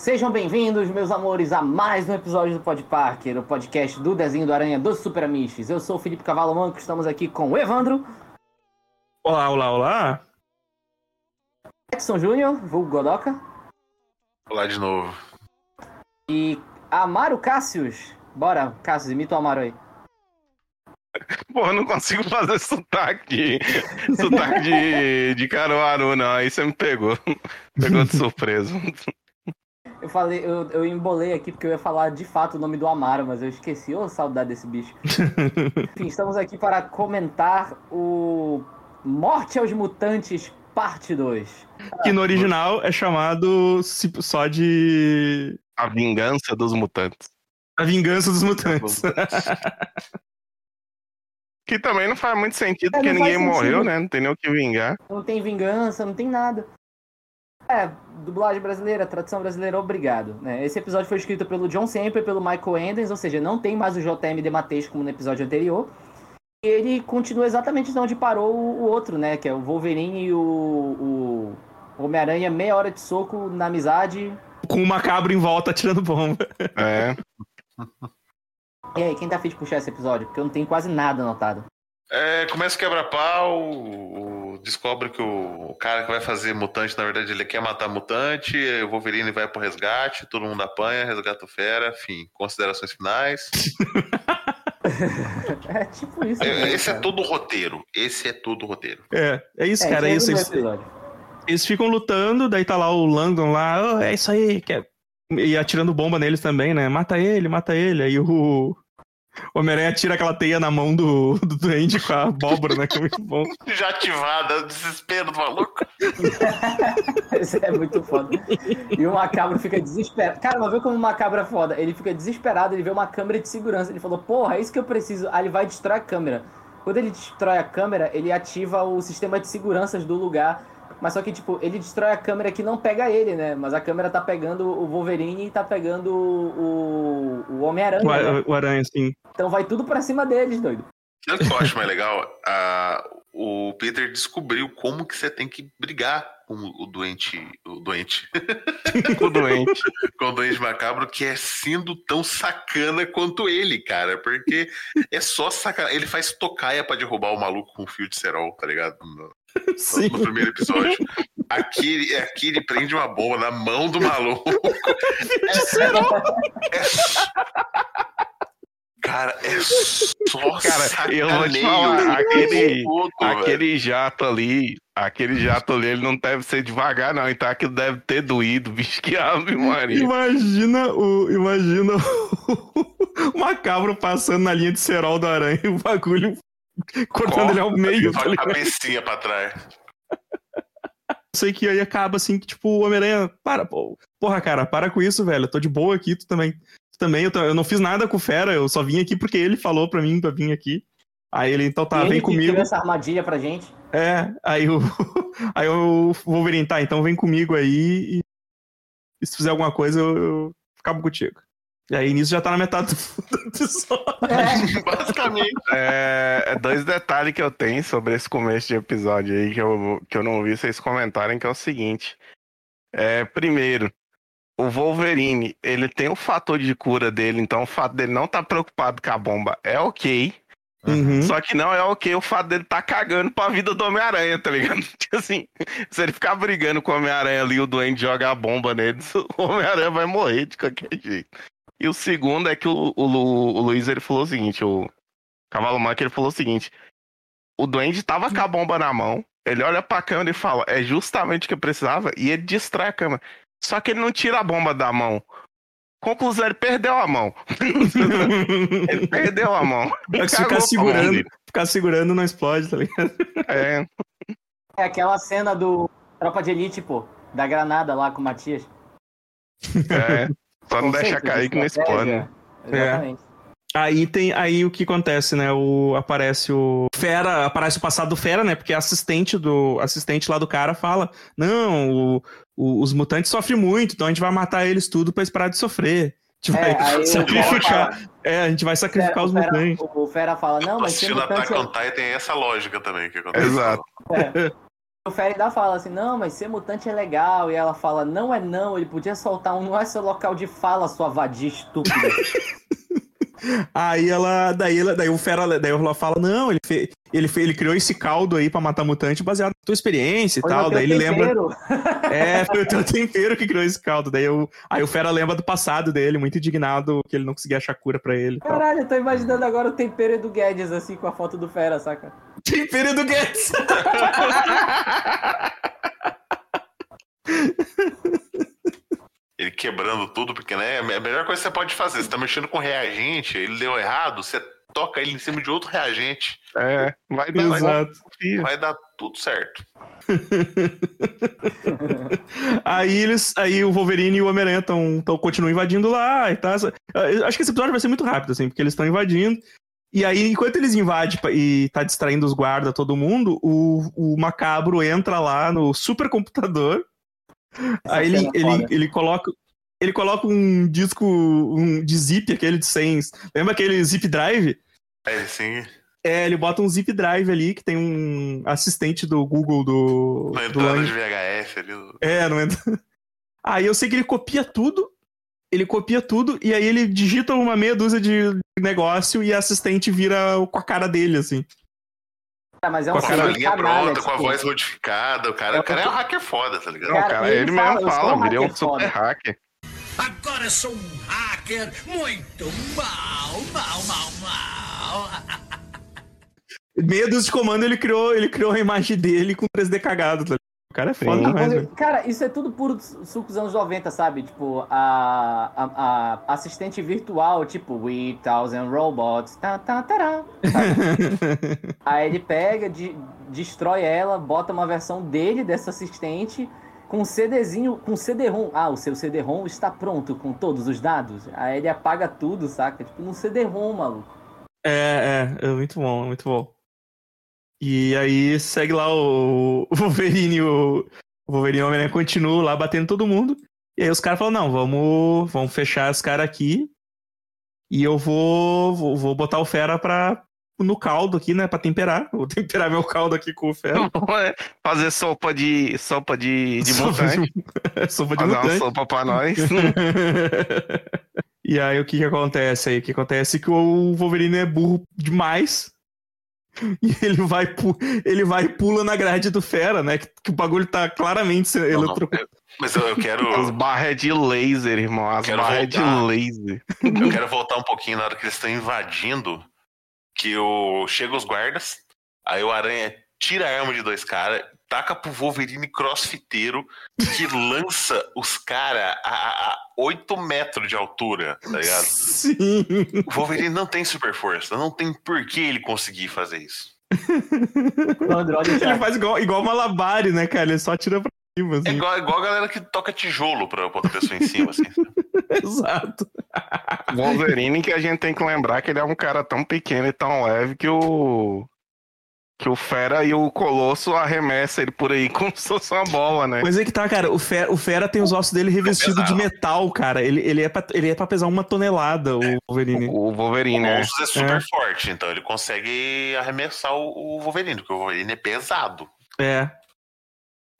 Sejam bem-vindos, meus amores, a mais um episódio do Pod Parker, o podcast do desenho do Aranha dos Super Amiches. Eu sou o Felipe Cavalo Manco, estamos aqui com o Evandro. Olá, olá, olá. Edson Júnior, vulgo Godoka. Olá de novo. E Amaro Cássius. Bora, Cássius, imita o Amaro aí. Pô, eu não consigo fazer sotaque. sotaque de, de Caruaru, não. Aí você me pegou. Pegou de surpresa. Eu falei, eu, eu embolei aqui porque eu ia falar de fato o nome do Amaro, mas eu esqueci. Ô, saudade desse bicho. Enfim, estamos aqui para comentar o Morte aos Mutantes, parte 2. Que no original é chamado só de. A Vingança dos Mutantes. A Vingança dos Mutantes. que também não faz muito sentido, é, porque ninguém sentido. morreu, né? Não tem nem o que vingar. Não tem vingança, não tem nada. É, dublagem brasileira, tradução brasileira, obrigado. Né? Esse episódio foi escrito pelo John Semper e pelo Michael Enders, ou seja, não tem mais o JM Dematês como no episódio anterior. E ele continua exatamente de onde parou o outro, né? Que é o Wolverine e o, o Homem-Aranha, meia hora de soco na amizade. Com o macabro em volta tirando bomba. É. E aí, quem tá afim de puxar esse episódio? Porque eu não tenho quase nada anotado. É, começa o quebra-pau, descobre que o, cara que vai fazer mutante, na verdade, ele quer matar mutante, o Wolverine vai pro resgate, todo mundo apanha, resgata o fera, enfim, considerações finais. é tipo isso. É, esse é todo o roteiro. Esse é todo o roteiro. É, é isso, é, cara. É isso, eles, eles ficam lutando, daí tá lá o Langdon lá, oh, é isso aí, quer. E atirando bomba neles também, né? Mata ele, mata ele. Aí o, o Homem-Aranha tira aquela teia na mão do, do duende com a abóbora, né? Que é muito bom. Já ativada, o desespero do maluco. Isso é muito foda. E o macabro fica desesperado. Cara, mas vê como o macabro é foda. Ele fica desesperado, ele vê uma câmera de segurança. Ele falou, porra, é isso que eu preciso. Aí ele vai destrói a câmera. Quando ele destrói a câmera, ele ativa o sistema de seguranças do lugar mas só que, tipo, ele destrói a câmera que não pega ele, né? Mas a câmera tá pegando o Wolverine e tá pegando o, o Homem-Aranha. O, né? o Aranha, sim. Então vai tudo pra cima deles, doido. Sabe o que eu acho mais legal? o Peter descobriu como que você tem que brigar com o doente. O doente. com o doente. com o doente macabro, que é sendo tão sacana quanto ele, cara. Porque é só sacana. Ele faz tocaia pra derrubar o maluco com fio de cerol, tá ligado? No, Sim. no primeiro episódio. Aqui, aqui ele prende uma bomba na mão do maluco. é, é, Cara, é só Cara, eu vou te falar, aquele, aquele jato ali, aquele jato ali, ele não deve ser devagar, não. Então aquilo deve ter doído, bicho, que ave Maria. Imagina o. Imagina o, o macabro passando na linha de cerol do aranha e o bagulho cortando ele ao meio. Tá a cabecinha pra trás. Sei que aí acaba assim, que tipo, o Homem-Aranha, para, pô. Porra, cara, para com isso, velho. Eu tô de boa aqui, tu também também, eu, eu não fiz nada com o Fera, eu só vim aqui porque ele falou pra mim pra vir aqui. Aí ele, então tá, e vem comigo. essa armadilha pra gente. É, aí o, aí o Wolverine, tá, então vem comigo aí e, e se fizer alguma coisa eu, eu acabo contigo. E aí nisso já tá na metade do episódio. É, basicamente. É, é, dois detalhes que eu tenho sobre esse começo de episódio aí que eu, que eu não ouvi vocês comentarem, que é o seguinte. É, primeiro, o Wolverine, ele tem o fator de cura dele, então o fato dele não estar tá preocupado com a bomba é ok. Uhum. Só que não é ok o fato dele tá cagando pra vida do Homem-Aranha, tá ligado? Tipo assim, se ele ficar brigando com o Homem-Aranha ali, o doente joga a bomba nele, o Homem-Aranha vai morrer de qualquer jeito. E o segundo é que o, o, o Luiz ele falou o seguinte, o Cavalo Manco ele falou o seguinte: o Duende tava com a bomba na mão, ele olha pra câmera e fala, é justamente o que eu precisava, e ele distrai a câmera. Só que ele não tira a bomba da mão. Conclusão, ele perdeu a mão. ele perdeu a mão. É se ficar segurando, ficar segurando não explode, tá ligado? É. É aquela cena do Tropa de Elite, pô, da granada lá com o Matias. É. Só não deixa cair que não explode. É. Exatamente. Aí tem aí o que acontece, né? O aparece o Fera, aparece o passado do Fera, né? Porque assistente do assistente lá do cara fala: "Não, o, o, os mutantes sofrem muito, então a gente vai matar eles tudo para parar de sofrer. A gente é, vai sacrificar. Fala, é, a gente vai sacrificar os mutantes. O, Fera fala: "Não, mas se Attack on Titan tem essa lógica também que acontece. Exato. É. o Fera fala assim, não, mas ser mutante é legal. E ela fala, não é não, ele podia soltar um, não é seu local de fala, sua vadia estúpida. Aí ela. Daí, ela, daí o Fera. Daí ela fala: Não, ele, fe, ele, fe, ele criou esse caldo aí pra matar mutante baseado na tua experiência e Foi tal. Daí ele lembra. É, foi o teu tempero que criou esse caldo. Daí eu, aí o Fera lembra do passado dele, muito indignado que ele não conseguia achar cura pra ele. Caralho, eu tô imaginando agora o tempero do Guedes, assim, com a foto do Fera, saca? Tempero do Guedes! Ele quebrando tudo, porque né, é a melhor coisa que você pode fazer. Você tá mexendo com reagente, ele deu errado, você toca ele em cima de outro reagente, É, vai dar, vai, Exato. vai dar tudo certo. Aí eles. Aí o Wolverine e o Homem-Aranha tão, tão, continuam invadindo lá e. Eu Acho que esse episódio vai ser muito rápido, assim, porque eles estão invadindo. E aí, enquanto eles invadem pa- e tá distraindo os guardas, todo mundo, o, o macabro entra lá no supercomputador. Aí ele, é ele, ele coloca. Ele coloca um disco um, de zip, aquele de 100. Lembra aquele zip drive? É assim, É, ele bota um zip drive ali que tem um assistente do Google do. na do entrada Lang. de VHS ali. É, não entra. Aí eu sei que ele copia tudo. Ele copia tudo e aí ele digita uma meia dúzia de negócio e a assistente vira com a cara dele, assim. Ah, mas é Com um a cara- linha canalha, pronta, com a tipo, voz modificada. O cara, o cara é um hacker foda, tá ligado? Não, Cara, cara, ele ele, fala, mesmo eu fala, um virou um hacker super foda. hacker. Agora eu sou um hacker muito mal, mal, mal, mal. Meia dúzia de comando ele criou, ele criou a imagem dele com 3D cagado. tá ligado? O cara é foda demais, velho. Cara, isso é tudo puro suco dos anos 90, sabe? Tipo, a, a, a assistente virtual, tipo, We Thousand Robots. Tá, tá, tará, sabe? Aí ele pega, de, destrói ela, bota uma versão dele dessa assistente com um CDzinho, com CD-ROM. Ah, o seu CD-ROM está pronto com todos os dados. Aí ele apaga tudo, saca? Tipo, num CD-ROM, maluco. É, é, é muito bom, é muito bom. E aí segue lá o, o Wolverine, o, o Wolverine o Homem-Aranha continuam lá batendo todo mundo. E aí os caras falam, não, vamos, vamos fechar os caras aqui. E eu vou, vou, vou botar o Fera pra, no caldo aqui, né, pra temperar. Vou temperar meu caldo aqui com o Fera. Fazer sopa de sopa de, de Sopa mutante. de- Sopa de Fazer uma mutante. sopa pra nós. e aí o que que acontece aí? O que acontece é que o Wolverine é burro demais. E ele vai, ele vai e pula na grade do Fera, né? Que, que o bagulho tá claramente eletrocutado. eu- Mas eu, eu quero. As barras de laser, irmão. As barras de laser. Eu quero voltar um pouquinho na hora que eles estão invadindo. Que o... chega os guardas, aí o Aranha tira a arma de dois caras, taca pro Wolverine crossfiteiro, que lança os caras a, a, a 8 metros de altura, tá ligado? Sim. O Wolverine não tem super força, não tem por que ele conseguir fazer isso. O Android já Ele faz igual, igual Malabari, né, cara? Ele só tira pra cima, É assim. igual, igual a galera que toca tijolo pra, pra outra pessoa em cima, assim. Exato. Wolverine que a gente tem que lembrar que ele é um cara tão pequeno e tão leve que o. Que o Fera e o Colosso arremessa ele por aí como se fosse uma bola, né? Mas é que tá, cara. O Fera, o Fera tem os ossos dele revestidos de metal, cara. Ele, ele, é pra, ele é pra pesar uma tonelada, o Wolverine. O Wolverine, O né? Monstros é super forte, então ele consegue arremessar o, o Wolverine, porque o Wolverine é pesado. É.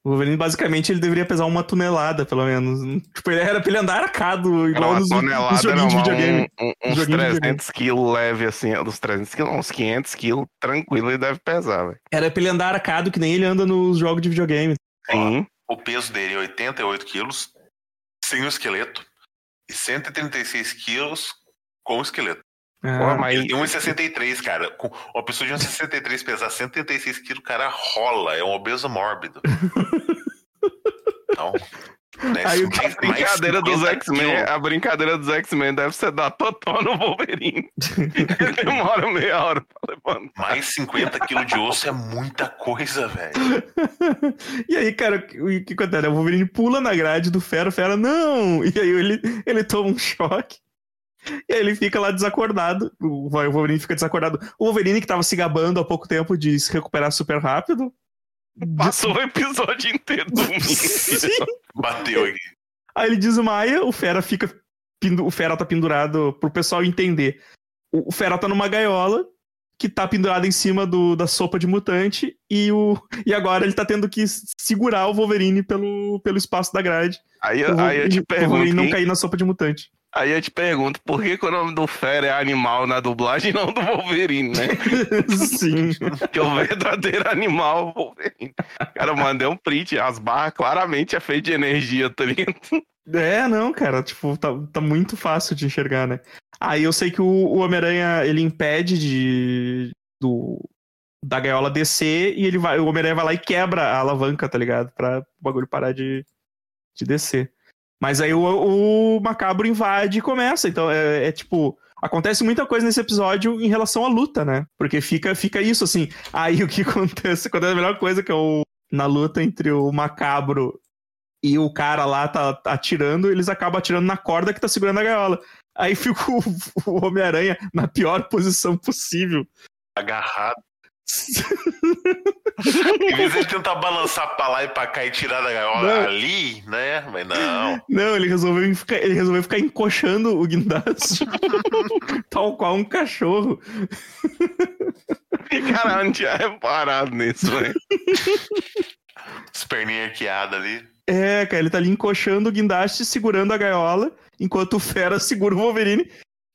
O Wolverine, basicamente, ele deveria pesar uma tonelada, pelo menos. Tipo, ele era pra ele andar arcado, igual uma nos, nos tonelada, era joguinhos de uma- videogame. um- um- Nos uns joguinhos de 300 quilos leve, assim, dos 300 quilos, uns 500 quilos, tranquilo, ele deve pesar, velho. Era pra ele andar arcado, que nem ele anda nos jogos de videogame. Sim. O peso dele é 88 quilos, sem o esqueleto, e 136 quilos com o esqueleto. Ah, Pô, mas Ele tem 1,63, cara. Com uma pessoa de 1,63 pesar 136 quilos, o cara rola. É um obeso mórbido. Então. Né, Aí mais- a mais brincadeira dos 50 X-Men, a brincadeira dos X-Men deve ser dar totó no Wolverine. Ele demora meia hora pra levantar. Mais 50 quilos de osso é muita coisa, velho. e aí, cara, o que acontece? O Wolverine pula na grade do Fera, o Fera, não! E aí ele, ele toma um choque. E aí ele fica lá desacordado. O Wolverine fica desacordado. O Wolverine, que tava se gabando há pouco tempo de se recuperar super rápido. Passou o episódio inteiro. Bateu aqui. Aí ele desmaia, o Fera fica. O Fera tá pendurado pro pessoal entender. O Fera tá numa gaiola que tá pendurado em cima do, da sopa de mutante e, o, e agora ele tá tendo que segurar o Wolverine pelo, pelo espaço da grade. Aí, O aí eu te Wolverine- o Wolverine pergunto. não cair na sopa de mutante. Aí eu te pergunto, por que, que o nome do Fera é animal na dublagem e não do Wolverine, né? Sim. que o verdadeiro animal é o Wolverine. Cara, eu mandei um print, as barras claramente é feito de energia, tá ligado? É, não, cara, tipo, tá, tá muito fácil de enxergar, né? Aí eu sei que o, o Homem-Aranha, ele impede de do, da gaiola descer e ele vai, o Homem-Aranha vai lá e quebra a alavanca, tá ligado? Pra o bagulho parar de, de descer. Mas aí o, o Macabro invade e começa, então é, é tipo... Acontece muita coisa nesse episódio em relação à luta, né? Porque fica, fica isso, assim. Aí o que acontece? Acontece a melhor coisa que é o... Na luta entre o Macabro e o cara lá tá atirando, eles acabam atirando na corda que tá segurando a gaiola. Aí fica o, o Homem-Aranha na pior posição possível. Agarrado. Em vez de ele tentar balançar pra lá e pra cá e tirar da gaiola Não. ali, né? Mas não. Não, ele resolveu ficar, ele resolveu ficar encoxando o guindaste. Tal qual um cachorro. Cara, eu não tinha reparado nisso, velho. As perninhas arqueadas ali. É, cara, ele tá ali encoxando o guindaste, segurando a gaiola, enquanto o Fera segura o Wolverine.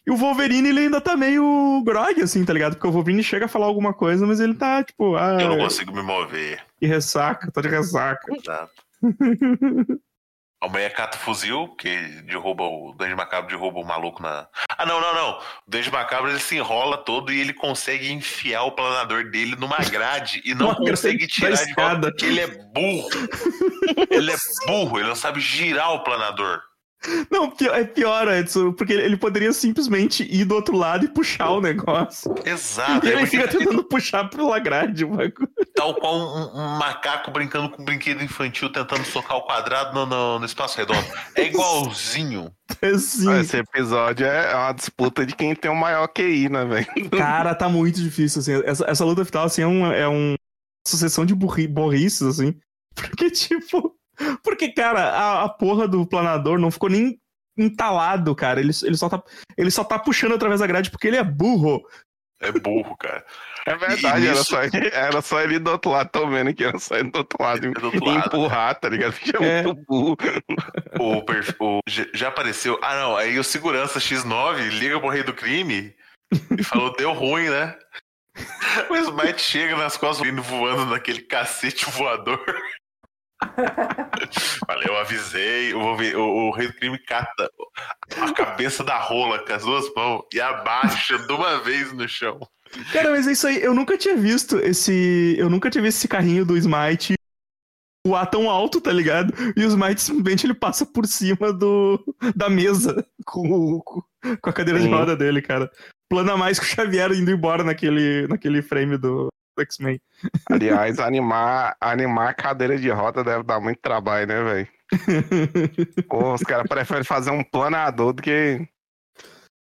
E o Wolverine, ele ainda tá meio grog, assim, tá ligado? Porque o Wolverine chega a falar alguma coisa, mas ele tá, tipo, ah, Eu não consigo me mover. que ressaca, tá de ressaca. Exato. A mulher cata o fuzil, que derruba o Dandy Macabro derruba o maluco na. Ah, não, não, não. O Dandy Macabro ele se enrola todo e ele consegue enfiar o planador dele numa grade e não consegue tirar de volta porque ele é burro. ele é burro, ele não sabe girar o planador. Não, é pior, Edson, porque ele poderia simplesmente ir do outro lado e puxar o negócio. Exato. E é ele porque fica tentando puxar pela grade o bagulho. Tal qual um, um macaco brincando com um brinquedo infantil tentando socar o quadrado no, no- no espaço redondo. É igualzinho. Assim, Esse episódio é uma disputa de quem tem o maior QI, né, velho? cara, tá muito difícil, assim. Essa, essa luta final, assim, é um, é um sucessão de burri, burrices, assim. Porque, tipo... Porque, cara, a, a porra do planador não ficou nem entalado, cara. Ele, ele, só tá, ele só tá puxando através da grade porque ele é burro. É burro, cara. É verdade, era, só, ele- era só ele do outro lado, tô vendo que era só ele do outro lado. Ele do outro e lado. empurrar, tá ligado? Fica É. muito burro. O, o- já- já apareceu. Ah, não. Aí o segurança X9 liga pro rei do crime e falou: deu ruim, né? O Smite chega nas costas vindo voando naquele cacete voador. Valeu, eu avisei. O, Wolverine- o- o rei do crime cata a cabeça da rola com as duas mãos e abaixa de uma vez no chão. Cara, mas é isso aí. Eu nunca tinha visto esse. Eu nunca tinha visto esse carrinho do Smite voar tão alto, tá ligado? E o Smite simplesmente ele passa por cima do da mesa com, o- com com a cadeira de roda dele, cara. Plana mais que o Xavier indo embora naquele, naquele frame do X-Men. Aliás, animar, animar a cadeira de roda deve dar muito trabalho, né, velho? Pô, os caras preferem fazer um planador do que.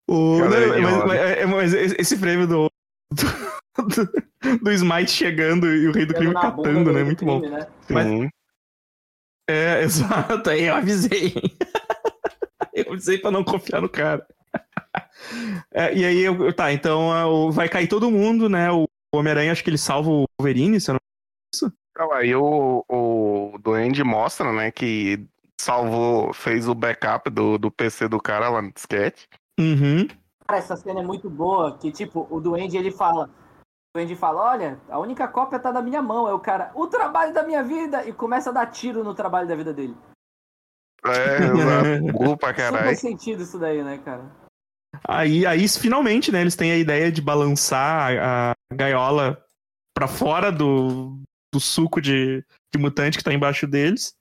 O, não, mas, mas- é- mas esse frame do, do, do Smite chegando e o rei do crime catando, do né? Muito bom. crime, né? Mas-. É, exato, aí eu avisei. eu avisei pra não confiar no cara. É, e aí, eu- tá, então o- vai cair todo mundo, né? O Homem-Aranha, acho que ele salva o Wolverine, se eu não... Então, aí o, o Duende mostra, né, que salvou, fez o backup do, do PC do cara lá no disquete. Uhum. Cara, essa cena é muito boa, que tipo, o Duende ele fala. O Duende fala, olha, a única cópia tá na minha mão. É o cara, o trabalho da minha vida! E começa a dar tiro no trabalho da vida dele. É, exato. Burro pra Super caralho. sentido isso daí, né, cara? Aí, aí, finalmente, né, eles têm a ideia de balançar a gaiola pra fora do, do suco de, de mutante que tá embaixo deles.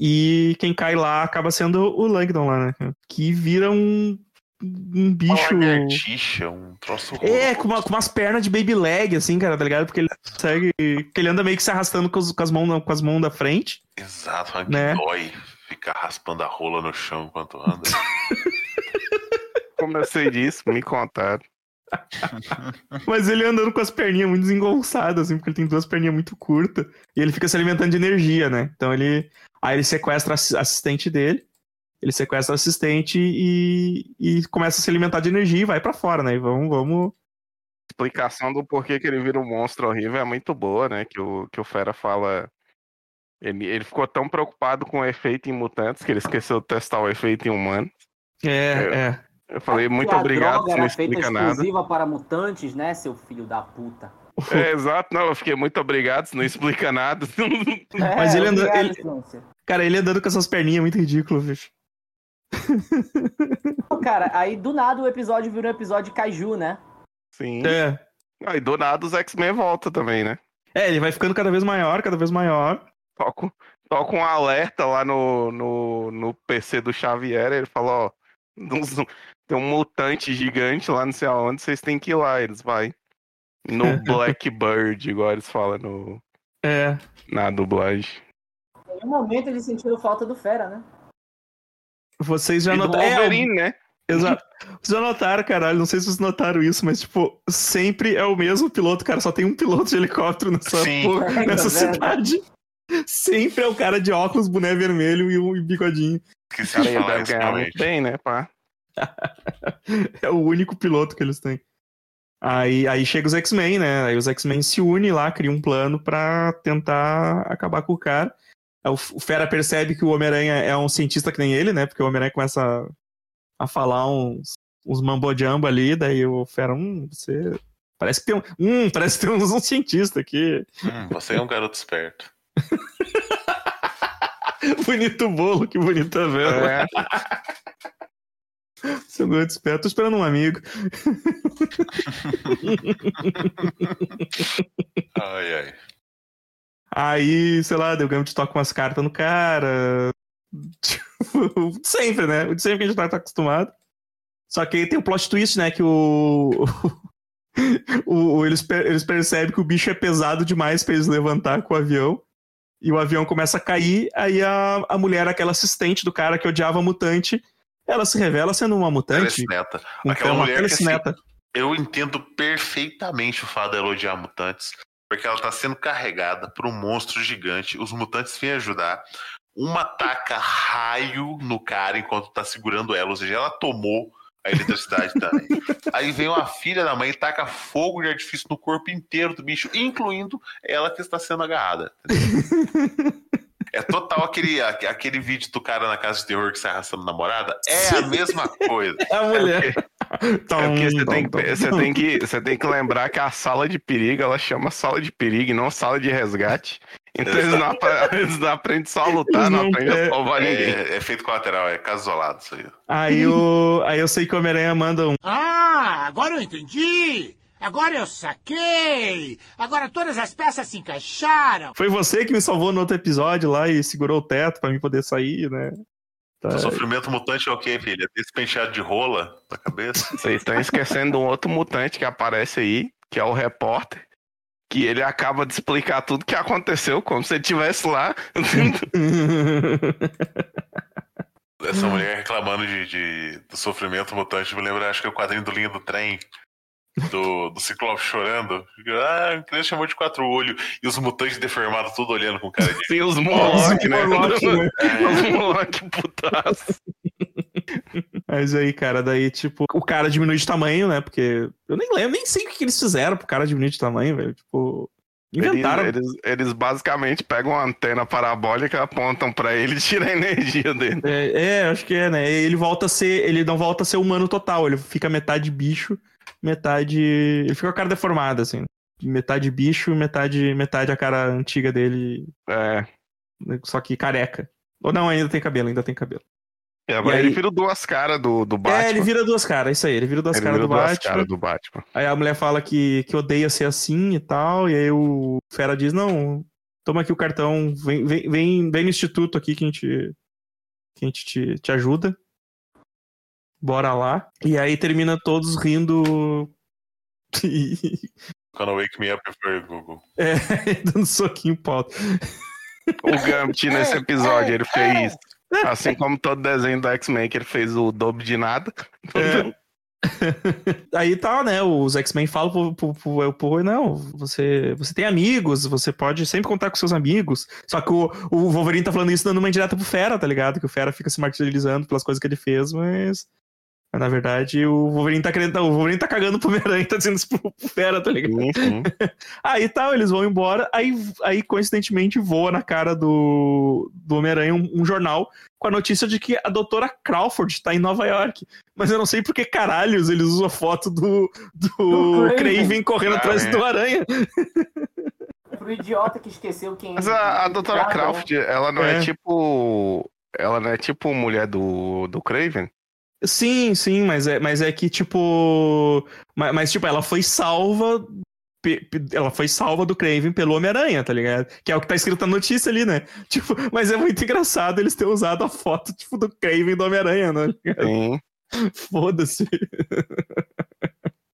E quem cai lá acaba sendo o Langdon lá, né? Que vira um, um bicho. Uma lagartixa, um troço É, com, uma- com umas pernas de baby leg, assim, cara, tá ligado? Porque ele consegue. Que ele anda meio que se arrastando com, os- com as, mãos, com as mãos da frente. Exato, mas que Né? dói ficar raspando a rola no chão enquanto anda. Como eu sei disso, me contaram. Mas ele andando com as perninhas muito desengonçadas, assim, porque ele tem duas perninhas muito curtas. E ele fica se alimentando de energia, né? Então ele. Aí ele sequestra a assi- assistente dele. Ele sequestra a assistente e, e começa a se alimentar de energia e vai pra fora, né? E vamos, vamos explicação do porquê que ele vira um monstro horrível é muito boa, né? Que o, que o Fera fala. Ele, ele ficou tão preocupado com o efeito em mutantes que ele esqueceu de testar o efeito em humanos. É, é. Eu falei, muito obrigado, droga você não era feita explica nada. exclusiva para mutantes, né, seu filho da puta? É, exato, não, eu fiquei muito obrigado, você não explica nada. É, Mas ele anda- obrigado, ele-. Cara, ele andando com essas perninhas é muito ridículo, bicho. Cara, aí do nada o episódio virou um episódio de Kaiju, né? Sim. É. Aí do nada os X-Men voltam também, né? É, ele vai ficando cada vez maior, cada vez maior. Toca, toca um alerta lá no, no, no PC do Xavier, ele fala, ó, tem um mutante gigante lá não sei aonde, vocês têm que ir lá, eles vai. No Blackbird, igual eles falam no, É. na dublagem. Em nenhum momento eles sentiram falta do Fera, né? Vocês já notaram. É, né? exato. Vocês já notaram, caralho. Não sei se vocês notaram isso, mas, tipo, sempre é o mesmo piloto, cara. Só tem um piloto de helicóptero nessa, porra- É, nessa cidade. Sempre é o cara de óculos, boné vermelho e um bigodinho. De ele falar deve ganhar muito bem, né, pá? É o único piloto que eles têm. Aí, aí chega os X-Men, né? Aí os X-Men se unem lá, criam um plano pra tentar acabar com o cara. Aí O Fera percebe que o Homem-Aranha é um cientista que nem ele, né? Porque o Homem-Aranha começa a, a falar uns, uns mambo-jumbo ali, daí o Fera, hum, você. Parece que tem um. Hum, parece que tem uns, um cientista aqui. Hum, você é um garoto esperto. Bonito bolo, que bonita vela. É, Seu garoto esperto, tô esperando um amigo. Ai, ai. Aí, sei lá, deu Gambit toca umas cartas no cara. Tipo, sempre, né? O de sempre que a gente tá, tá acostumado. Só que aí tem o plot twist, né? Que o. o, o- eles, per- eles percebem que o bicho é pesado demais pra eles levantar com o avião. E o avião começa a cair. Aí a, a mulher, aquela assistente do cara que odiava mutante, ela se revela sendo uma mutante. Telecineta. com Aquela uma mulher que, assim, telecineta. Eu entendo perfeitamente o fato dela odiar mutantes, porque ela tá sendo carregada por um monstro gigante. Os mutantes vêm ajudar. Uma taca raio no cara enquanto tá segurando ela, ou seja, ela tomou a eletricidade também. Aí vem uma filha da mãe e taca fogo de artifício no corpo inteiro do bicho, incluindo ela que está sendo agarrada. É total aquele, aquele vídeo do cara na casa de terror que sai arrastando namorada. É a mesma coisa. É a mulher. É porque você tem, que, você, tem que, você tem que lembrar que a sala de perigo, ela chama sala de perigo e não sala de resgate. Então eles não, eles não aprendem só a lutar, Eles não, não- aprendem é- a salvar ninguém. É, é feito colateral, é caso isolado isso aí. Aí, o, aí eu sei que o Homem-Aranha manda um. Ah, agora eu entendi! Agora eu saquei! Agora todas as peças se encaixaram! Foi você que me salvou no outro episódio lá e segurou o teto pra mim poder sair, né? Tá. O sofrimento mutante é o quê, filha? Esse penteado de rola na cabeça? Vocês estão esquecendo de um outro mutante que aparece aí, que é o repórter. Que ele acaba de explicar tudo que aconteceu, como se ele estivesse lá. Essa mulher reclamando de, de- do sofrimento mutante me lembra, acho que é o quadrinho do Linha do Trem. Do, do Ciclope chorando. Ah, criança chamou de quatro olhos. E os mutantes deformados, tudo olhando com cara de. Tem os Moloch, né? Moloch, né? Os Moloch putaço. Mas aí, cara, daí, tipo, o cara diminui de tamanho, né? Porque eu nem lembro, nem sei o que eles fizeram pro cara diminuir de tamanho, velho. Tipo, inventaram. Eles, eles, eles basicamente pegam uma antena parabólica, apontam pra ele e tiram a energia dele. É, é, acho que é, né? Ele volta a ser. Ele não volta a ser humano total, ele fica metade bicho, metade. Ele fica com a cara deformada, assim. Metade bicho, metade, metade a cara antiga dele, É. só que careca. Ou não, ainda tem cabelo, ainda tem cabelo. E agora aí- ele vira duas caras do, do Batman. É, ele vira duas caras, isso aí, ele vira duas caras do caras do Batman. Aí a mulher fala que, que odeia ser assim e tal, e aí o Fera diz, não, toma aqui o cartão, vem, vem, vem, vem no instituto aqui que a gente, que a gente te, te ajuda. Bora lá. E aí termina todos rindo Quando Wake Me Up for Google. é, dando soquinho em pauta. O Gambit nesse episódio, ele fez. Assim como todo desenho do X-Men, que ele fez o dobro de nada. É. Aí tá, né? Os X-Men falam pro, pro, pro, não, você, você tem amigos, você pode sempre contar com seus amigos. Só que o, o Wolverine tá falando isso dando uma indireta pro Fera, tá ligado? Que o Fera fica se martirizando pelas coisas que ele fez. Mas na verdade o Wolverine tá querendo. O Wolverine tá cagando pro Homem-Aranha, tá dizendo isso pro, pro Fera, tá ligado? Sim. Aí tal, eles vão embora, aí, aí coincidentemente voa na cara do, do Homem-Aranha um, um jornal com a notícia de que a doutora Crawford tá em Nova York. Mas eu não sei por que caralhos eles usam a foto do, do, Do. Craven correndo Ah, atrás é. do Aranha. Pro idiota que esqueceu quem Mas a, a doutora não. Crawford, ela não é. É. tipo. Ela não é tipo mulher do, do Craven? Sim, sim, mas é, mas é que, tipo. Mas, mas, tipo, ela foi salva. pe- pe- Ela foi salva do Craven pelo Homem-Aranha, tá ligado? Que é o que tá escrito na notícia ali, né? Tipo, mas é muito engraçado eles terem usado a foto, tipo, do Craven do Homem-Aranha, né? Sim. Foda-se.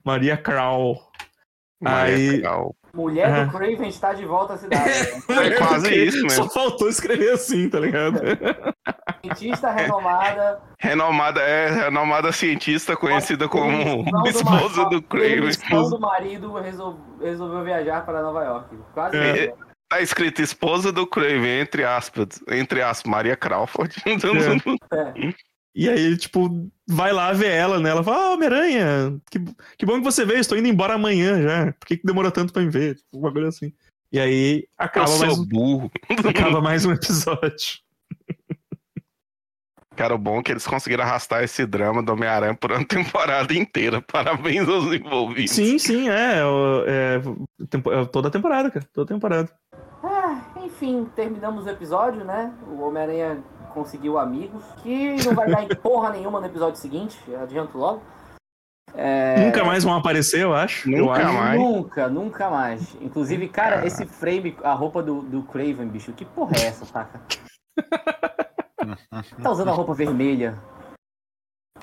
Maria Crow. Maria Aí-. Mulher Ah. do Craven está de volta à cidade. É quase isso mesmo. Só faltou escrever assim, tá ligado? Cientista renomada. Renomada, é, renomada cientista conhecida como do esposa do Craven. demissão do marido resol- resolveu viajar para Nova York. Quase É. Tá escrito esposa do Craven, entre aspas, entre aspas, Maria Crawford. É. E aí ele, tipo, vai lá ver ela, né? Ela fala, ah, Homem-Aranha, que, que bom que você veio, estou indo embora amanhã já. Por que, que demorou tanto pra me ver? Tipo, um bagulho assim. E aí acaba mais, um- burro. acaba mais um episódio. Cara, o bom é que eles conseguiram arrastar esse drama do Homem-Aranha por uma temporada inteira. Parabéns aos envolvidos. Sim, sim, é. é, tempo- é toda a temporada, cara. Toda a temporada. Ah, enfim, terminamos o episódio, né? O Homem-Aranha conseguiu amigos, que não vai dar em porra nenhuma no episódio seguinte, adianto logo. É, Nunca mais vão aparecer, eu acho. eu Nunca acho. mais. Nunca, nunca mais. Inclusive, cara, esse frame, a roupa do, do Craven, bicho, que porra é essa, saca? tá usando a roupa vermelha.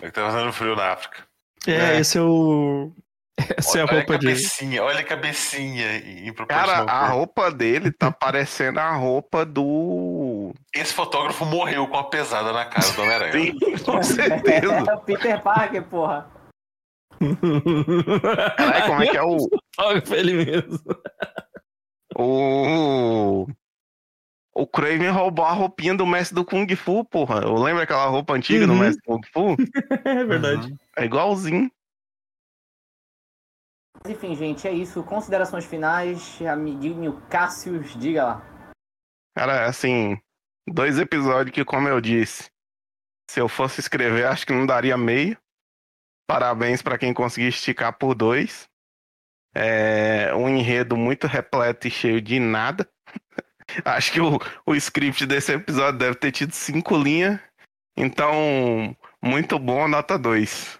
É que tá fazendo frio na África. É, É. esse é o. Essa é a olha roupa a de. cabecinha, olha a cabecinha em Cara, a roupa dele tá parecendo a roupa do. Esse fotógrafo morreu com a pesada na cara do Homem-Aranha. Sim, com certeza. É o Peter Parker, porra. Caralho, como é que é o. Fotógrafo ele mesmo. O. O Craven roubou a roupinha do mestre do Kung Fu, porra. Eu lembro aquela roupa antiga do Uhum. mestre do Kung Fu? É verdade. É igualzinho. Mas enfim, gente, é isso. Considerações finais, amiguinho Cássius, diga lá. Cara, assim, dois episódios que, como eu disse, se eu fosse escrever, acho que não daria meio. Parabéns pra quem conseguiu esticar por dois. É um enredo muito repleto e cheio de nada. acho que o, o script desse episódio deve ter tido cinco linhas. Então, muito bom, nota 2.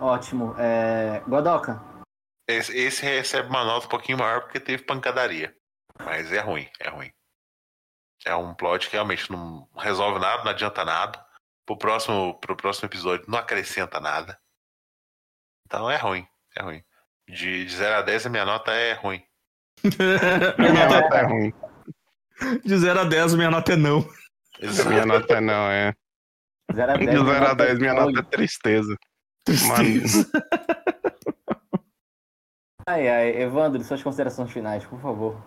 Ótimo. É... Godoka, Esse, esse recebe uma nota um pouquinho maior porque teve pancadaria. Mas é ruim, é ruim. É um plot que realmente não resolve nada, não adianta nada. Pro próximo, pro próximo episódio não acrescenta nada. Então é ruim, é ruim. De, de 0 a 10 a minha nota é ruim. Minha nota é ruim. De 0 a 10, minha nota é não. Exato. Minha nota não é. 0 a 10. De 0 a 10, minha Oi. nota é tristeza. Tristeza. Ai, ai, Evandro, suas considerações finais, por favor.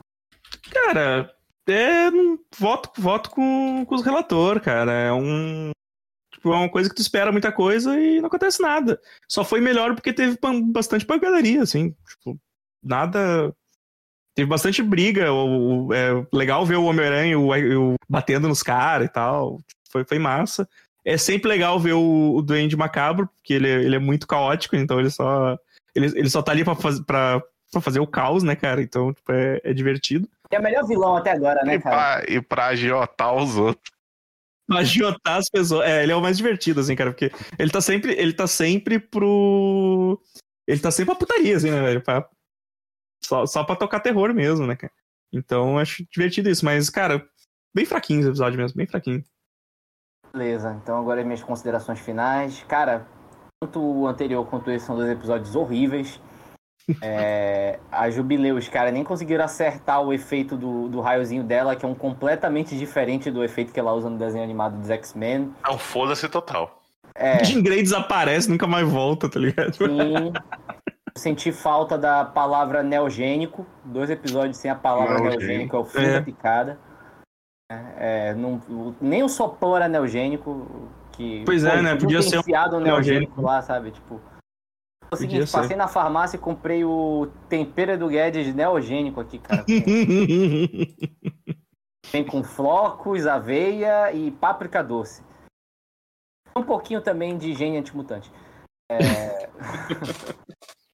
Cara, é. Voto, voto com, com os relatores, cara. É um. Tipo, é uma coisa que tu espera muita coisa e não acontece nada. Só foi melhor porque teve bastante pancadaria, assim. Tipo, nada. Teve bastante briga. O, o- é legal ver o Homem-Aranha e o, o- batendo nos caras e tal. Foi, foi massa. É sempre legal ver o, o Duende Macabro, porque ele, é- ele é muito caótico, então ele só. Ele, ele só tá ali pra, faz, pra, pra fazer o caos, né, cara? Então, tipo, é, é divertido. É o melhor vilão até agora, né, E cara? pra, e pra agiotar os outros. agiotar as pessoas. É, ele é o mais divertido, assim, cara, porque ele tá sempre, ele tá sempre pro. Ele tá sempre pra putaria, assim, né, velho? Pra... Só, só pra tocar terror mesmo, né, cara? Então eu acho divertido isso, mas, cara, bem fraquinho esse episódio mesmo, bem fraquinho. Beleza, então agora as minhas considerações finais. Cara, tanto o anterior quanto esse são dois episódios horríveis. É, a Jubileu, os caras nem conseguiram acertar o efeito do, do raiozinho dela, que é um completamente diferente do efeito que ela usa no desenho animado dos X-Men. Não, foda-se total. É, Jean Grey desaparece, nunca mais volta, tá ligado? sim. Senti falta da palavra neogênico. Dois episódios sem a palavra Neogênico. neogênico, é o fim É. da picada. É, não- o- nem o sopão era neogênico. Que, Pois é, né? Podia ser um neogênico. neogênico lá, sabe? Tipo. É o Podia seguinte, ser. passei na farmácia e comprei o tempero do Guedes neogênico aqui, cara. Vem com flocos, aveia e páprica doce. Um pouquinho também de gene antimutante. É...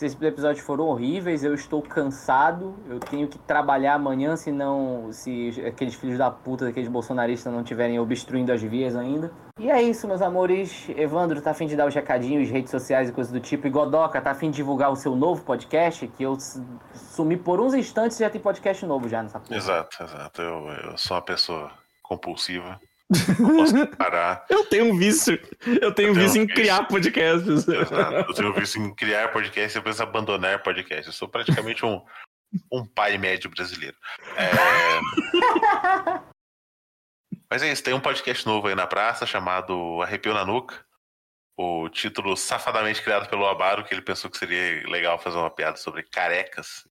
Esses episódios foram horríveis, eu estou cansado, eu tenho que trabalhar amanhã, se não, se aqueles filhos da puta, daqueles bolsonaristas não estiverem obstruindo as vias ainda. E é isso, meus amores. Evandro tá afim de dar os recadinhos, redes sociais e coisas do tipo. E Godoca tá afim de divulgar o seu novo podcast, que eu sumi por uns instantes e já tem podcast novo já nessa porra. Exato, exato. Eu, eu sou uma pessoa compulsiva. Não posso parar. Eu tenho um vício. Eu tenho um Eu tenho vício um em vício. criar podcasts. Exato. Eu tenho visto em criar podcast e depois abandonar podcast. Eu sou praticamente um, um pai médio brasileiro. É... Mas é isso, tem um podcast novo aí na praça chamado Arrepio na Nuca. O título safadamente criado pelo Abaro, que ele pensou que seria legal fazer uma piada sobre carecas.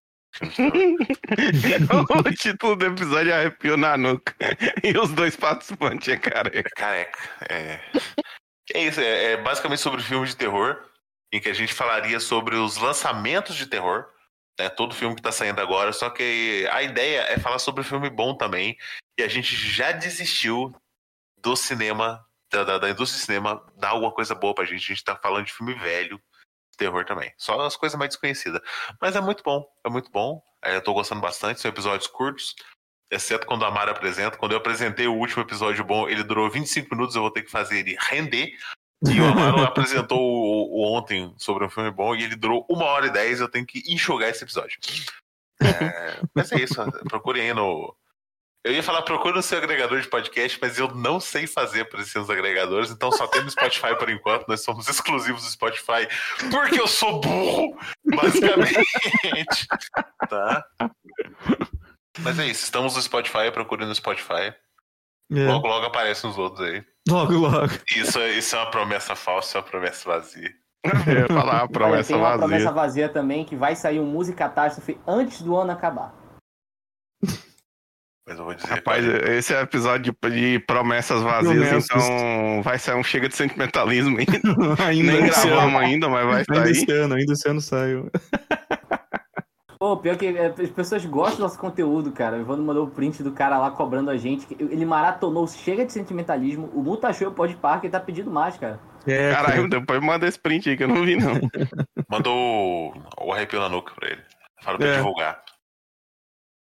O título do episódio é Arrepio na Nuca. E os dois participantes é careca. Careca. É, é isso, é, é basicamente sobre filme de terror, em que a gente falaria sobre os lançamentos de terror, né, todo filme que tá saindo agora, só que a ideia é falar sobre filme bom também, e a gente já desistiu do cinema, da, da, da indústria de cinema, dar alguma coisa boa pra gente, a gente tá falando de filme velho, terror também, só as coisas mais desconhecidas. Mas é muito bom, é muito bom, é, eu tô gostando bastante, são episódios curtos, exceto quando a Mara apresenta. Quando eu apresentei o último episódio bom, ele durou 25 minutos, eu vou ter que fazer ele render. E o Amaro apresentou o, o ontem sobre um filme bom e ele durou uma hora e dez, eu tenho que enxugar esse episódio. É, mas é isso, procurem aí no. Eu ia falar procure no seu agregador de podcast, mas eu não sei fazer para esses agregadores, então só tem no Spotify por enquanto, nós somos exclusivos do Spotify, porque eu sou burro, basicamente. Tá? Mas é isso, estamos no Spotify, procure no Spotify. É. Logo, logo aparecem os outros aí. Logo, logo. Isso, é- isso é uma promessa falsa, é uma promessa vazia. Eu ia falar a Olha, promessa tem uma vazia. promessa vazia também, que vai sair um música catástrofe antes do ano acabar. Mas eu vou dizer. Rapaz, cara, esse é o episódio de, promessas vazias, Promessas. então vai sair um chega de sentimentalismo ainda. ainda Nem gravamos ainda, mas vai Ainda sair. esse ano, ainda esse ano saiu. Pô, pior que é, as pessoas gostam do nosso conteúdo, cara. O Evandro mandou o print do cara lá cobrando a gente. Ele maratonou Chega de Sentimentalismo. O Muta achou o Pode Parque e tá pedindo mais, cara. É, Caralho, depois manda esse print aí que eu não vi, não. Mandou o, o arrepio na nuca pra ele. Fala pra É. divulgar.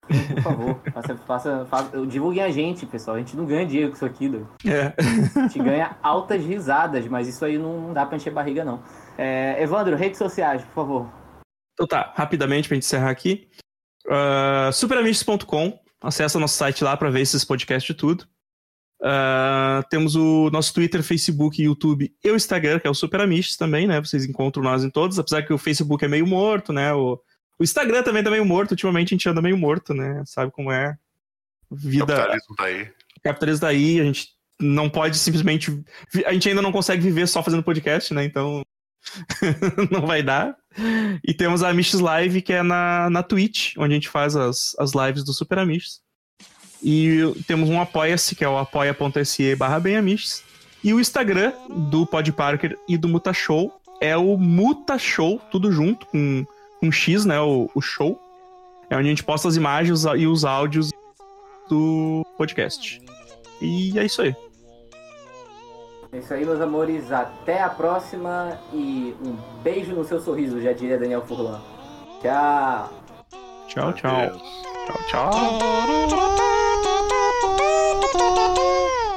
Por favor, faça, faça, faça- divulguem a gente, pessoal. A gente não ganha dinheiro com isso aqui, doido. é. A gente ganha altas risadas, mas isso aí não, não dá pra encher barriga, não. É, Evandro, redes sociais, por favor. Então tá, rapidamente pra gente encerrar aqui. Uh, superamistos.com, acessa nosso site lá pra ver esses podcasts e tudo. Uh, temos o nosso Twitter, Facebook, YouTube e o Instagram, que é o Superamistos também, né? Vocês encontram nós em todos, apesar que o Facebook é meio morto, né? O, o Instagram também tá meio morto, ultimamente a gente anda meio morto, né? Sabe como é? Vida, Capitalismo tá aí. o capitalismo tá aí, a gente não pode simplesmente. A gente ainda não consegue viver só fazendo podcast, né? Então. não vai dar. E temos a Amishes Live, que é na, na Twitch, onde a gente faz as, as lives do Super Amishes. E temos um Apoia-se, que é o apoia.se barra. E o Instagram do Pod Parker e do Muta Show é o Muta Show, tudo junto, com, com X, né? O, o show. É onde a gente posta as imagens e os áudios do podcast. E é isso aí. É isso aí, meus amores. Até a próxima e um beijo no seu sorriso, já diria Daniel Furlan. Tchau. Tchau, tchau. Tchau, tchau.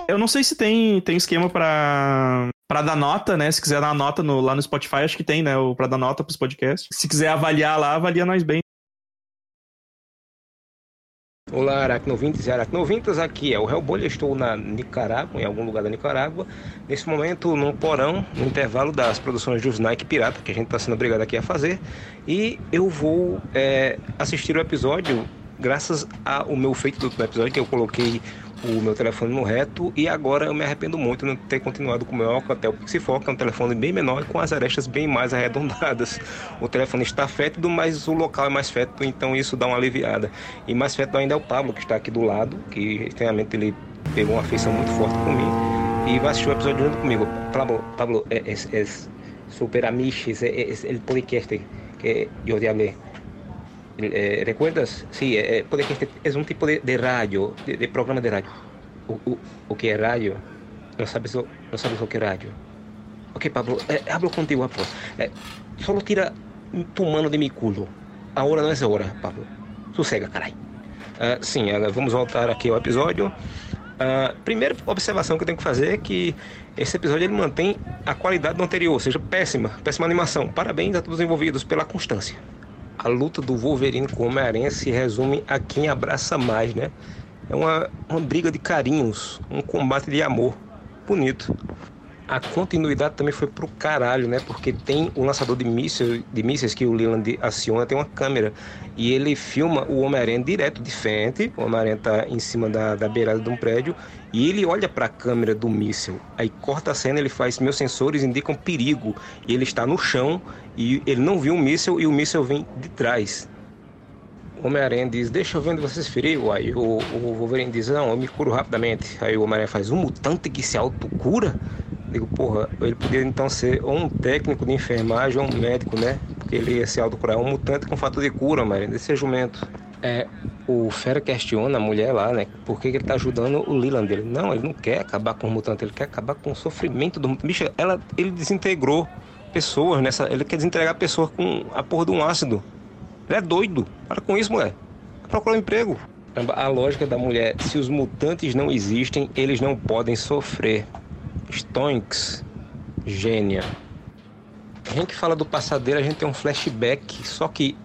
Eu não sei se tem, tem esquema pra, pra dar nota, né? Se quiser dar nota no- lá no Spotify, acho que tem, né? O, pra dar nota pros podcasts. Se quiser avaliar lá, avalia nós bem. Olá, aracnovintes e aracnovintas, aqui é o Hellboy, estou na Nicarágua, em algum lugar da Nicarágua, nesse momento no porão, no intervalo das produções dos Nike Pirata, que a gente está sendo obrigado aqui a fazer, e eu vou é, assistir o episódio graças ao meu feito do último episódio, que eu coloquei o meu telefone no reto e agora eu me arrependo muito de não ter continuado com o meu Alcatel Pixifo, que é um telefone bem menor e com as arestas bem mais arredondadas. O telefone está fétido, mas o local é mais fétido, então isso dá uma aliviada. E mais fétido ainda é o Pablo, que está aqui do lado, que realmente ele pegou uma afeição muito forte por mim. e vai assistir o episódio junto comigo. Pablo, Pablo, es, es Super Amiches, es, el podcast que yo te hablé. Eh, ¿Recuerdas? Sí, eh, podcast es un tipo de, de de, de, programa de radio. O, o, o que é radio? Não sabes o, não sabes o que é radio? Ok, Pablo, eh, hablo contigo após. Eh, solo tira tu mano de mi culo. A hora não é hora, Pablo. Sossega, caralho. Uh, sim, vamos voltar aqui ao episódio. Uh, primeira observação que eu tenho que fazer é que esse episódio ele mantém a qualidade do anterior, ou seja, péssima, péssima animação. Parabéns a todos os envolvidos pela constância. A luta do Wolverine com o Homem-Aranha se resume a quem abraça mais, né? É uma, uma briga de carinhos, um combate de amor. Bonito a continuidade também foi pro caralho, né? Porque tem o lançador de mísseis, de mísseis que o Leland aciona, tem uma câmera. E ele filma o Homem-Aranha direto de frente. O Homem-Aranha tá em cima da, da beirada de um prédio. E ele olha para a câmera do míssil. Aí corta a cena, ele faz: Meus sensores indicam perigo. E ele está no chão e ele não viu o míssil e o míssil vem de trás. Homem-Aranha diz, deixa eu ver onde você se feriu. Aí o, o Wolverine diz, não, eu me curo rapidamente. Aí o Homem-Aranha faz, um mutante que se autocura? Digo, porra, ele poderia então ser ou um técnico de enfermagem ou um médico, né? Porque ele ia se autocurar. Um mutante com fator de cura, mas desse jumento. É, o Fera questiona a mulher lá, né? Por que, que ele tá ajudando o Leland dele? Não, ele não quer acabar com o mutante, ele quer acabar com o sofrimento do mutante. Bicho, ela, ele desintegrou pessoas nessa. Ele quer desintegrar pessoas com a porra de um ácido. Ele é doido. Para com isso, mulher. Procura um emprego. A lógica da mulher, se os mutantes não existem, eles não podem sofrer. Stonks, gênia. A gente fala do passadeiro, a gente tem um flashback, só que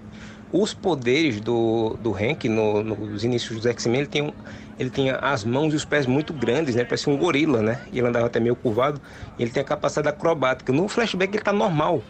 os poderes do, do Hank no, nos inícios dos X-Men, ele, um, ele tinha as mãos e os pés muito grandes, né? Parecia um gorila, né? E ele andava até meio curvado. E ele tem a capacidade acrobática. No flashback ele tá normal.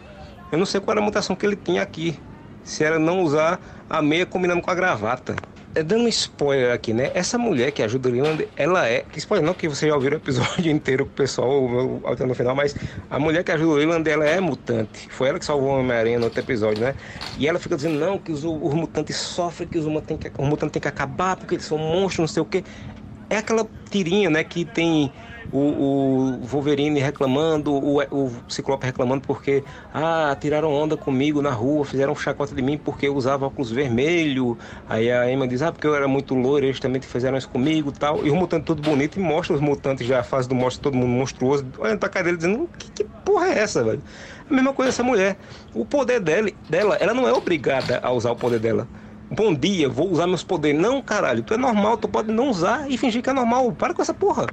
Eu não sei qual era a mutação que ele tinha aqui. Se era não usar a meia combinando com a gravata. É, dando spoiler aqui, né? Essa mulher que ajuda o Leland, ela é. Spoiler não, que você já ouviu o episódio inteiro com o pessoal até no final, mas a mulher que ajuda o Leland, ela é mutante. Foi ela que salvou o Homem-Aranha no outro episódio, né? E ela fica dizendo, não, que os, os mutantes sofrem, que os mutantes os mutantes têm que acabar porque eles são monstros, não sei o quê. É aquela tirinha, né, que tem o, o Wolverine reclamando, o, o Ciclope reclamando porque ah, tiraram onda comigo na rua, fizeram chacota de mim porque eu usava óculos vermelho. Aí a Emma diz, ah, porque eu era muito loiro, eles também fizeram isso comigo tal. E o mutante tudo bonito e mostra os mutantes já, a fase do mostra todo mundo monstruoso, olhando pra cara dele dizendo, que, que porra é essa, velho? A mesma coisa essa mulher. O poder dela, dela, ela não é obrigada a usar o poder dela. Bom dia, vou usar meus poderes. Não, caralho, tu é normal, tu pode não usar e fingir que é normal. Para com essa porra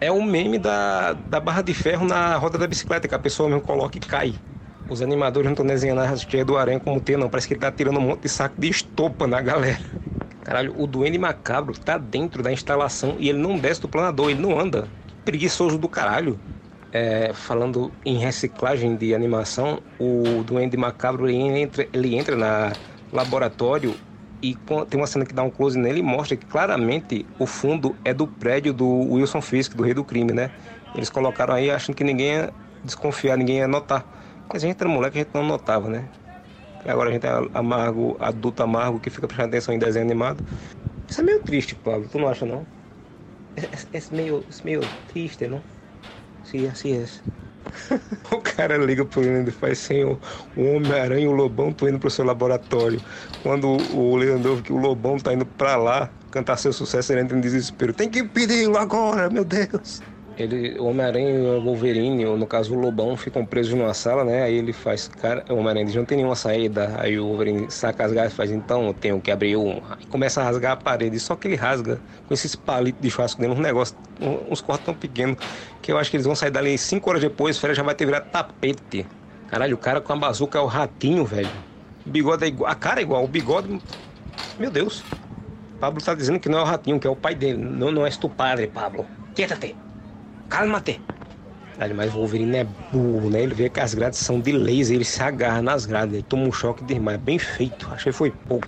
é o meme da, da barra de ferro na roda da bicicleta, que a pessoa mesmo coloca e cai. Os animadores não estão desenhando a rasteira do aranha como tem, não. Parece que ele tá tirando um monte de saco de estopa na galera. Caralho, o Duende Macabro tá dentro da instalação e ele não desce do planador, ele não anda. Preguiçoso do caralho. É, falando em reciclagem de animação, o Duende Macabro ele entra, ele entra na laboratório e tem uma cena que dá um close nele e mostra que claramente o fundo é do prédio do Wilson Fisk, do Rei do Crime, né? Eles colocaram aí achando que ninguém ia desconfiar, ninguém ia notar. Mas a gente era moleque, a gente não notava, né? Agora a gente é amargo, adulto amargo, que fica prestando atenção em desenho animado. Isso é meio triste, Pablo, tu não acha não? É, é, é meio, é meio triste, não? Sim, assim é. o cara liga pro Leandro e faz assim, o, Homem-Aranha e o Lobão estão indo pro seu laboratório. Quando o, Leandro que o Lobão tá indo pra lá cantar seu sucesso, ele entra em desespero. Tem que impedi-lo agora, meu Deus! Ele, o Homem-Aranha e o Wolverine, ou no caso o Lobão, ficam presos numa sala, né? Aí ele faz, cara, o Homem-Aranha não tem nenhuma saída. Aí o Wolverine saca as garras e faz, então eu tenho que abrir um. Aí começa a rasgar a parede. Só que ele rasga com esses palitos de churrasco dentro, um negócio, uns cortes tão pequenos, que eu acho que eles vão sair dali cinco horas depois, o Fera já vai ter virado tapete. Caralho, o cara com a bazuca é o ratinho, velho. O bigode é igual, a cara é igual, o bigode. Meu Deus. Pablo tá dizendo que não é o ratinho, que é o pai dele. Não, não és tu padre, Pablo. Quieta-te. Calma-te. Mas o Wolverine é burro, né? Ele vê que as grades são de laser, ele se agarra nas grades, ele toma um choque de irmã. É bem feito, achei foi pouco.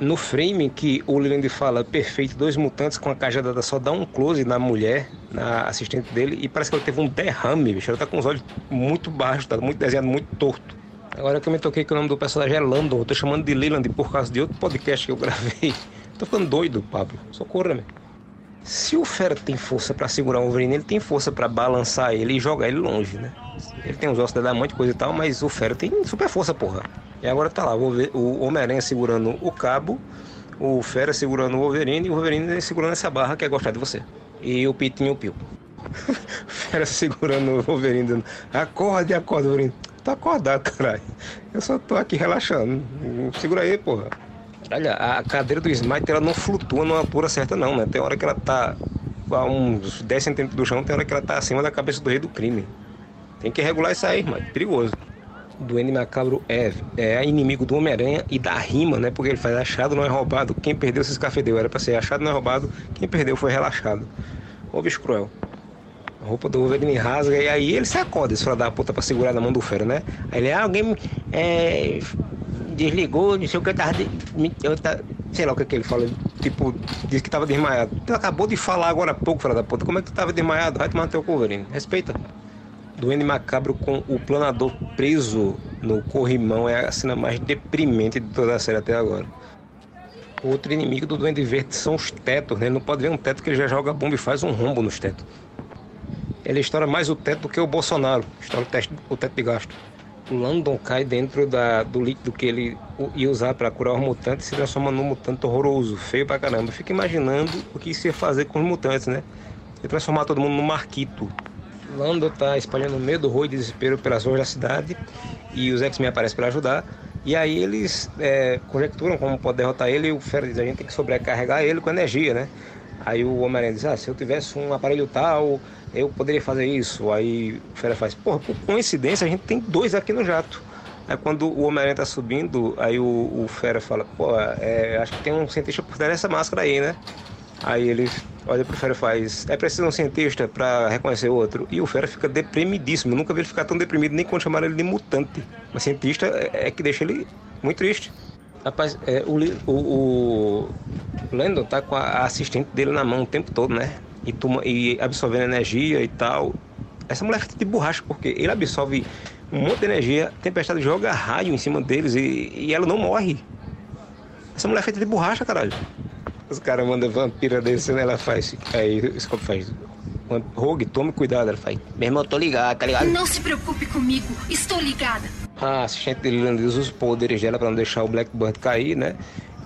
No frame que o Leland fala perfeito, dois mutantes com a cajadada só dá um close na mulher, na assistente dele, e parece que ela teve um derrame, bicho. Ela tá com os olhos muito baixos, tá muito desenhado, muito torto. Agora que eu me toquei que o nome do personagem é Landon, eu tô chamando de Leland por causa de outro podcast que eu gravei. Tô ficando doido, Pablo. Socorra, meu. Se o Fera tem força pra segurar o Wolverine, ele tem força pra balançar ele e jogar ele longe, né? Ele tem os ossos da diamante, coisa e tal, mas o Fera tem super força, porra. E agora tá lá, o Homem-Aranha segurando o cabo, o Fera segurando o Wolverine e o Wolverine segurando essa barra que é gostar de você. E o Pitinho Pio. Fera segurando o Wolverine, acorde, acorda, Wolverine. Tô acordado, caralho. Eu só tô aqui relaxando. Segura aí, porra. Olha, a cadeira do Smite ela não flutua numa altura certa não, né? Tem hora que ela tá a uns 10 centímetros do chão, tem hora que ela tá acima da cabeça do rei do crime. Tem que regular isso aí, irmão. Perigoso. O Duende Macabro é, é inimigo do Homem-Aranha e da rima, né? Porque ele faz achado não é roubado. Quem perdeu se escafedeu. Era pra ser achado não é roubado. Quem perdeu foi relaxado. Ô bicho cruel. A roupa do Wolverine rasga e aí ele se acorda, esse filho da puta, pra segurar na mão do fera, né? Aí ele, ah, alguém é, desligou, não sei o que, eu tava. de- Eu tá, sei lá o que, que ele fala. Tipo, disse que tava desmaiado. Tu acabou de falar agora há pouco, filho da puta. Como é que tu tava desmaiado? Vai tomar teu Wolverine. Respeita. Duende Macabro com o planador preso no corrimão é a cena mais deprimente de toda a série até agora. Outro inimigo do Duende Verde são os tetos, né? Ele não pode ver um teto que ele já joga bomba e faz um rombo nos tetos. Ele estoura mais o teto do que o Bolsonaro. Estoura o teto de gasto. O Landon cai dentro da- do líquido que ele ia usar para curar os mutantes e se transforma num mutante horroroso, feio pra caramba. Fica imaginando o que isso ia fazer com os mutantes, né? Ia transformar todo mundo num marquito. Lando tá espalhando medo, horror e desespero pelas ruas da cidade e os X-Men aparecem para ajudar. E aí eles é, conjecturam como pode derrotar ele e o Fera diz, a gente tem que sobrecarregar ele com energia, né? Aí o Homem-Aranha diz, ah, se eu tivesse um aparelho tal, eu poderia fazer isso. Aí o Fera faz, porra, por coincidência a gente tem dois aqui no jato. Aí quando o Homem-Aranha tá subindo, aí o, o Fera fala, pô, é, acho que tem um cientista por trás dessa máscara aí, né? Aí ele olha pro Fera e faz, é preciso um cientista para reconhecer outro. E o Fera fica deprimidíssimo. Eu nunca vi ele ficar tão deprimido nem quando chamaram ele de mutante. Mas cientista é, é que deixa ele muito triste. Rapaz, é, o, o, o Landon tá com a assistente dele na mão o tempo todo, né? E, toma, e absorvendo energia e tal. Essa mulher feita de borracha, porque ele absorve um monte de energia, tempestade joga raio em cima deles e, e ela não morre. Essa mulher é feita de borracha, caralho. Os caras mandam vampira desse, né? Ela faz. Aí o Scott faz. Rogue, tome cuidado. Ela faz. Meu irmão, tô ligado, tá ligado? Não se preocupe comigo, estou ligada. A assistente dele usa os poderes dela pra não deixar o Blackbird cair, né?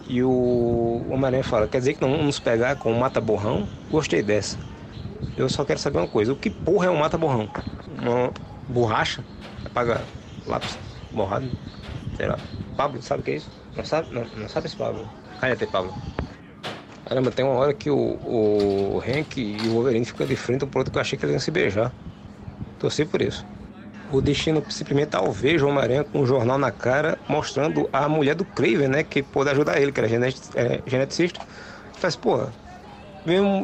E o Homem-Aranha fala: Quer dizer que não vamos nos pegar com o mata-borrão? Gostei dessa. Eu só quero saber uma coisa: o que porra é um mata-borrão? Uma borracha? Apaga lápis borrado? Sei lá. Pablo, sabe o que é isso? Não sabe? Não, não sabe esse Pablo. Cállate, Pablo. Caramba, tem uma hora que o, o Hank e o Wolverine ficam de frente um pro outro que eu achei que eles iam se beijar. Torci por isso. O destino simplesmente alveja o Homem-Aranha com um jornal na cara, mostrando a mulher do Craven, né? Que pôde ajudar ele, que era genet- é, geneticista. Faz, porra,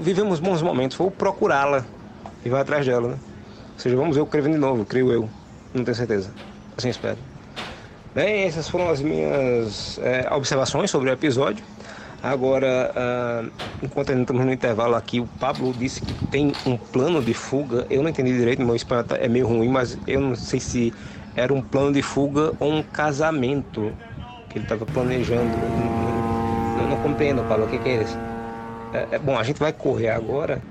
vivemos bons momentos, vou procurá-la e vai atrás dela, né? Ou seja, vamos ver o Craven de novo, creio eu. Não tenho certeza. Assim espero. Bem, essas foram as minhas é, observações sobre o episódio. Agora, ah, enquanto ainda estamos no intervalo aqui, o Pablo disse que tem um plano de fuga. Eu não entendi direito, meu espanhol tá- é meio ruim, mas eu não sei se era um plano de fuga ou um casamento que ele estava planejando. Não, não compreendo, Pablo, o que, que é isso? É, é, bom, a gente vai correr agora.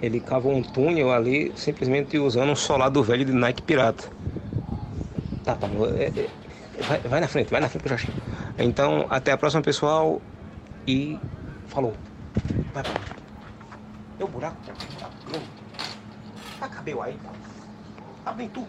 Ele cavou um túnel ali, simplesmente usando um solado velho de Nike pirata. Tá, Pablo, é- é- vai, vai na frente, vai na frente que eu já chego. Então, até a próxima, pessoal. E falou. Vai, Pablo. Deu buraco? Tá grande. Acabei aí. Tá bem tu.